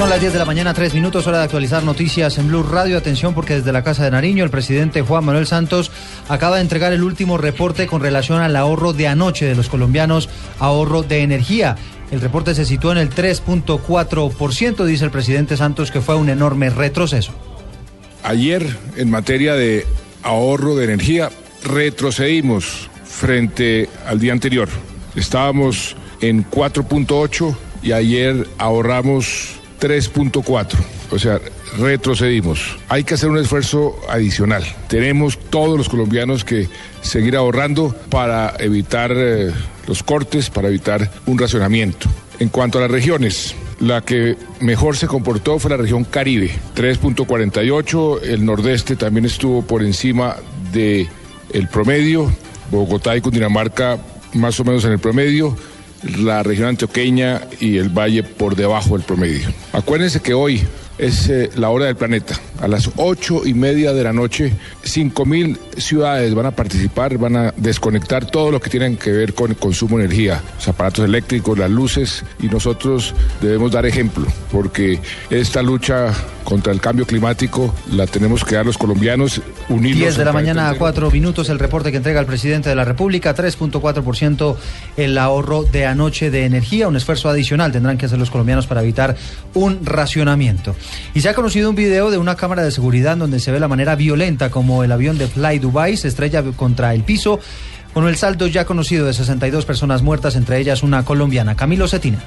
Son las 10 de la mañana, 3 minutos, hora de actualizar noticias en Blue Radio. Atención porque desde la Casa de Nariño el presidente Juan Manuel Santos acaba de entregar el último reporte con relación al ahorro de anoche de los colombianos, ahorro de energía. El reporte se situó en el 3.4%, dice el presidente Santos, que fue un enorme retroceso. Ayer, en materia de ahorro de energía, retrocedimos frente al día anterior. Estábamos en 4.8 y ayer ahorramos 3.4. O sea, retrocedimos. Hay que hacer un esfuerzo adicional. Tenemos todos los colombianos que seguir ahorrando para evitar eh, los cortes, para evitar un racionamiento. En cuanto a las regiones, la que mejor se comportó fue la región Caribe, 3.48. El nordeste también estuvo por encima de promedio. Bogotá y Cundinamarca más o menos en el promedio la región antioqueña y el valle por debajo del promedio. Acuérdense que hoy es eh, la hora del planeta. A las ocho y media de la noche, cinco mil ciudades van a participar, van a desconectar todo lo que tienen que ver con el consumo de energía, los aparatos eléctricos, las luces, y nosotros debemos dar ejemplo, porque esta lucha contra el cambio climático la tenemos que dar los colombianos unidos. 10 de la mañana a 4 minutos el reporte que entrega el presidente de la República, 3.4% el ahorro de anoche de energía, un esfuerzo adicional tendrán que hacer los colombianos para evitar un racionamiento. Y se ha conocido un video de una cámara de seguridad donde se ve la manera violenta como el avión de Fly Dubai se estrella contra el piso con el saldo ya conocido de 62 personas muertas, entre ellas una colombiana. Camilo Cetina.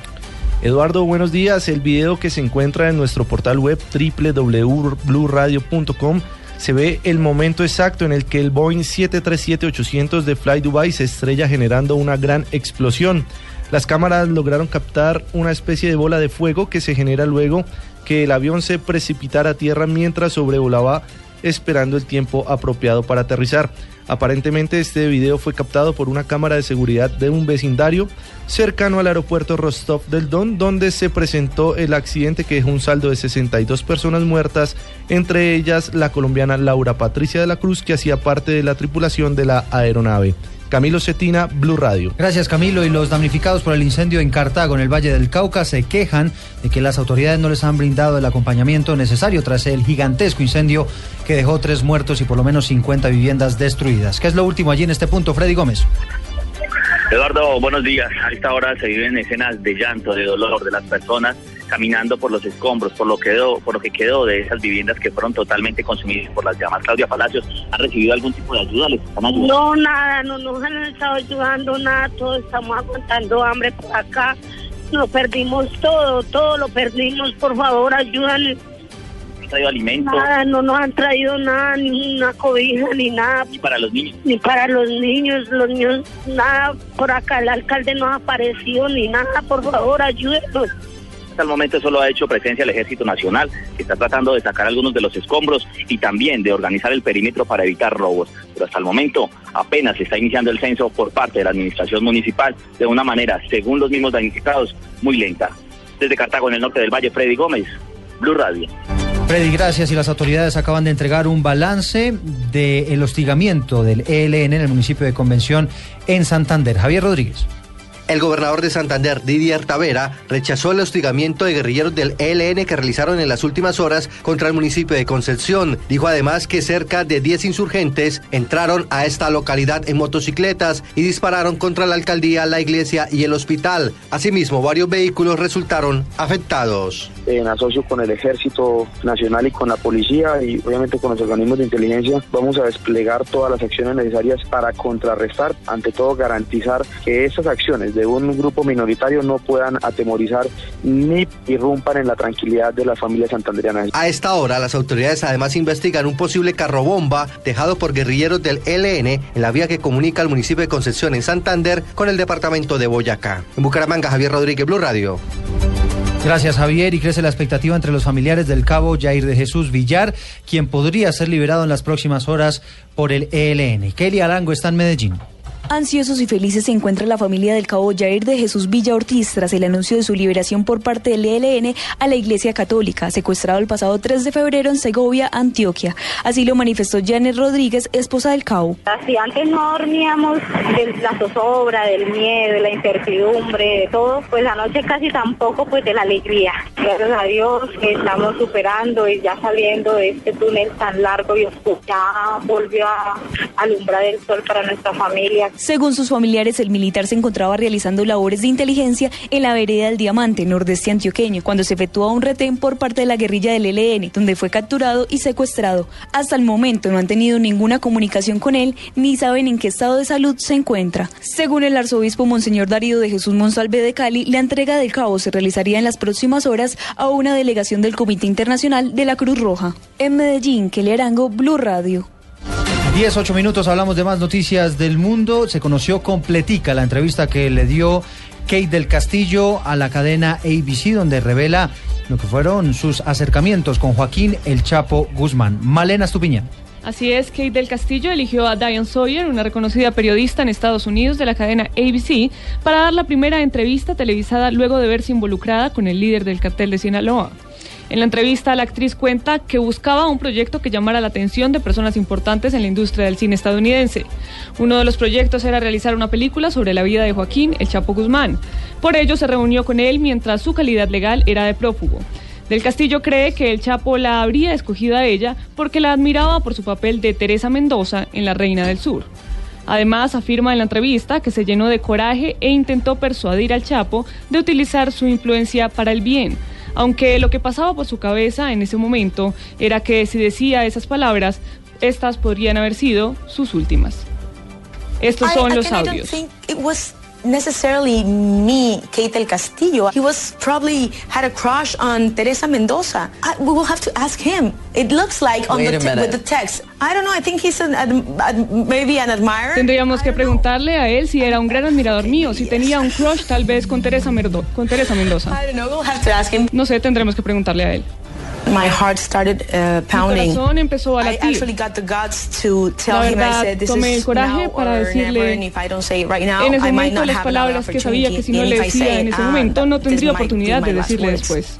Eduardo, buenos días. El video que se encuentra en nuestro portal web www.bluradio.com se ve el momento exacto en el que el Boeing 737-800 de Fly Dubai se estrella generando una gran explosión. Las cámaras lograron captar una especie de bola de fuego que se genera luego que el avión se precipitara a tierra mientras sobrevolaba esperando el tiempo apropiado para aterrizar. Aparentemente este video fue captado por una cámara de seguridad de un vecindario cercano al aeropuerto Rostov del Don, donde se presentó el accidente que dejó un saldo de 62 personas muertas, entre ellas la colombiana Laura Patricia de la Cruz, que hacía parte de la tripulación de la aeronave. Camilo Cetina, Blue Radio. Gracias Camilo. Y los damnificados por el incendio en Cartago, en el Valle del Cauca, se quejan de que las autoridades no les han brindado el acompañamiento necesario tras el gigantesco incendio que dejó tres muertos y por lo menos 50 viviendas destruidas. ¿Qué es lo último allí en este punto, Freddy Gómez? Eduardo, buenos días. A esta hora se viven escenas de llanto, de dolor de las personas caminando por los escombros, por lo, quedó, por lo que quedó de esas viviendas que fueron totalmente consumidas por las llamas. Claudia Palacios, ¿ha recibido algún tipo de ayuda? ¿Les están ayudando? No, nada, no nos han estado ayudando nada, todos estamos aguantando hambre por acá. Lo perdimos todo, todo lo perdimos, por favor. ¿Han traído alimentos? Nada, no nos han traído nada, ni una cobija, ni nada. ¿Y para los niños? Ni para los niños, los niños, nada, por acá el alcalde no ha aparecido, ni nada, por favor, ayúdenos. Hasta el momento solo ha hecho presencia el Ejército Nacional, que está tratando de sacar algunos de los escombros y también de organizar el perímetro para evitar robos. Pero hasta el momento apenas se está iniciando el censo por parte de la Administración Municipal de una manera, según los mismos damnificados, muy lenta. Desde Cartago, en el norte del Valle, Freddy Gómez, Blue Radio. Freddy, gracias. Y las autoridades acaban de entregar un balance del hostigamiento del ELN en el municipio de Convención en Santander. Javier Rodríguez. El gobernador de Santander, Didier Tavera, rechazó el hostigamiento de guerrilleros del ELN que realizaron en las últimas horas contra el municipio de Concepción. Dijo además que cerca de 10 insurgentes entraron a esta localidad en motocicletas y dispararon contra la alcaldía, la iglesia y el hospital. Asimismo, varios vehículos resultaron afectados. En asocio con el Ejército Nacional y con la policía y obviamente con los organismos de inteligencia, vamos a desplegar todas las acciones necesarias para contrarrestar, ante todo garantizar que estas acciones de un grupo minoritario no puedan atemorizar ni irrumpan en la tranquilidad de las familias santanderianas. A esta hora, las autoridades además investigan un posible carro bomba dejado por guerrilleros del ELN en la vía que comunica al municipio de Concepción en Santander con el departamento de Boyacá. En Bucaramanga, Javier Rodríguez, Blue Radio. Gracias Javier y crece la expectativa entre los familiares del cabo Jair de Jesús Villar, quien podría ser liberado en las próximas horas por el ELN. Kelly Arango está en Medellín. Ansiosos y felices se encuentra la familia del cabo Jair de Jesús Villa Ortiz tras el anuncio de su liberación por parte del ELN a la Iglesia Católica, secuestrado el pasado 3 de febrero en Segovia, Antioquia. Así lo manifestó Janet Rodríguez, esposa del cabo. Si antes no dormíamos de la zozobra, del miedo, de la incertidumbre, de todo, pues anoche casi tampoco pues de la alegría. Gracias a Dios que estamos superando y ya saliendo de este túnel tan largo y oscuro. Ya volvió a alumbrar el sol para nuestra familia. Según sus familiares, el militar se encontraba realizando labores de inteligencia en la vereda del Diamante, nordeste antioqueño, cuando se efectuó un retén por parte de la guerrilla del ELN, donde fue capturado y secuestrado. Hasta el momento no han tenido ninguna comunicación con él ni saben en qué estado de salud se encuentra. Según el arzobispo Monseñor Darío de Jesús Monsalve de Cali, la entrega del cabo se realizaría en las próximas horas a una delegación del Comité Internacional de la Cruz Roja. En Medellín, Kelly Arango, Blue Radio. 10, 8 minutos, hablamos de más noticias del mundo. Se conoció completica la entrevista que le dio Kate del Castillo a la cadena ABC, donde revela lo que fueron sus acercamientos con Joaquín El Chapo Guzmán. Malena Estupiñán. Así es, Kate del Castillo eligió a Diane Sawyer, una reconocida periodista en Estados Unidos de la cadena ABC, para dar la primera entrevista televisada luego de verse involucrada con el líder del cartel de Sinaloa. En la entrevista, la actriz cuenta que buscaba un proyecto que llamara la atención de personas importantes en la industria del cine estadounidense. Uno de los proyectos era realizar una película sobre la vida de Joaquín El Chapo Guzmán. Por ello, se reunió con él mientras su calidad legal era de prófugo. Del Castillo cree que el Chapo la habría escogido a ella porque la admiraba por su papel de Teresa Mendoza en La Reina del Sur. Además, afirma en la entrevista que se llenó de coraje e intentó persuadir al Chapo de utilizar su influencia para el bien aunque lo que pasaba por su cabeza en ese momento era que si decía esas palabras, estas podrían haber sido sus últimas. Estos son los audios. Necessarily me, Kate del Castillo. He was probably had a crush on Teresa Mendoza. I, we will have to ask him. It looks like on the with the text. I don't know. I think he's an, maybe an admirer. Tendríamos que preguntarle a él si era un gran admirador mío, si tenía un crush tal vez con Teresa, Merdo con Teresa Mendoza. I don't know. We'll have to ask him. No sé, tendremos que preguntarle a él. My heart started uh, pounding. Mi corazón empezó a latir. I actually got the guts to tell La him verdad, I said this tomé el coraje para decirle never, and if I don't say it right now, en ese momento las palabras que sabía que si no le decía en ese ah, momento no tendría oportunidad de decirle después.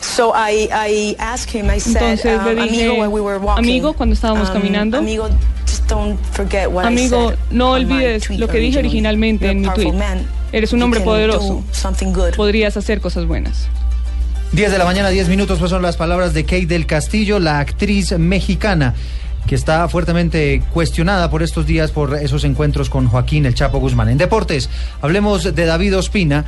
So I, I asked him, I said, Entonces um, le dije, amigo, when we were walking, amigo, cuando estábamos um, caminando, amigo, just don't forget what amigo, I said no olvides lo que dije originalmente en mi tweet. man. Eres un hombre poderoso. do something good. Podrías hacer cosas buenas. 10 de la mañana, 10 minutos, pues son las palabras de Kate del Castillo, la actriz mexicana que está fuertemente cuestionada por estos días por esos encuentros con Joaquín El Chapo Guzmán. En deportes, hablemos de David Ospina,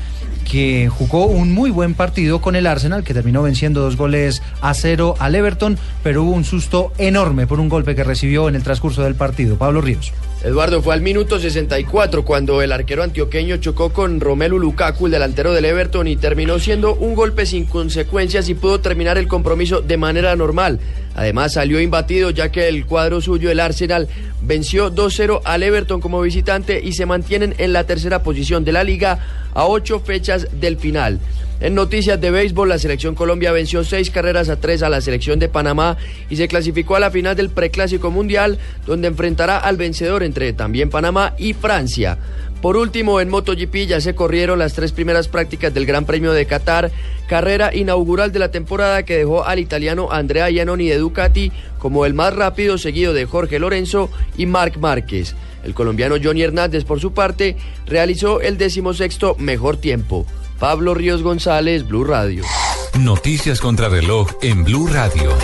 que jugó un muy buen partido con el Arsenal, que terminó venciendo dos goles a cero al Everton, pero hubo un susto enorme por un golpe que recibió en el transcurso del partido. Pablo Ríos. Eduardo, fue al minuto 64 cuando el arquero antioqueño chocó con Romelu Lukaku, el delantero del Everton, y terminó siendo un golpe sin consecuencias y pudo terminar el compromiso de manera normal. Además salió imbatido ya que el cuadro suyo, el Arsenal, venció 2-0 al Everton como visitante y se mantienen en la tercera posición de la liga a ocho fechas del final. En noticias de béisbol, la selección Colombia venció seis carreras a tres a la selección de Panamá y se clasificó a la final del preclásico mundial, donde enfrentará al vencedor entre también Panamá y Francia. Por último, en MotoGP ya se corrieron las tres primeras prácticas del Gran Premio de Qatar, carrera inaugural de la temporada que dejó al italiano Andrea Iannoni de Ducati como el más rápido, seguido de Jorge Lorenzo y Marc Márquez. El colombiano Johnny Hernández, por su parte, realizó el decimosexto mejor tiempo. Pablo Ríos González, Blue Radio. Noticias contra reloj en Blue Radio.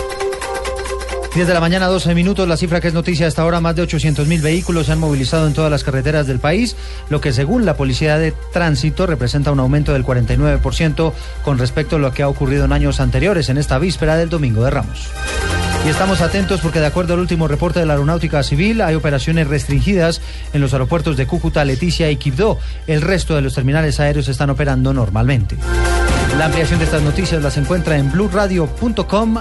10 de la mañana, 12 minutos. La cifra que es noticia hasta ahora, más de 800 mil vehículos se han movilizado en todas las carreteras del país, lo que según la Policía de Tránsito representa un aumento del 49% con respecto a lo que ha ocurrido en años anteriores, en esta víspera del Domingo de Ramos. Y estamos atentos porque de acuerdo al último reporte de la Aeronáutica Civil hay operaciones restringidas en los aeropuertos de Cúcuta, Leticia y Quibdó. El resto de los terminales aéreos están operando normalmente. La ampliación de estas noticias las encuentra en blurradio.com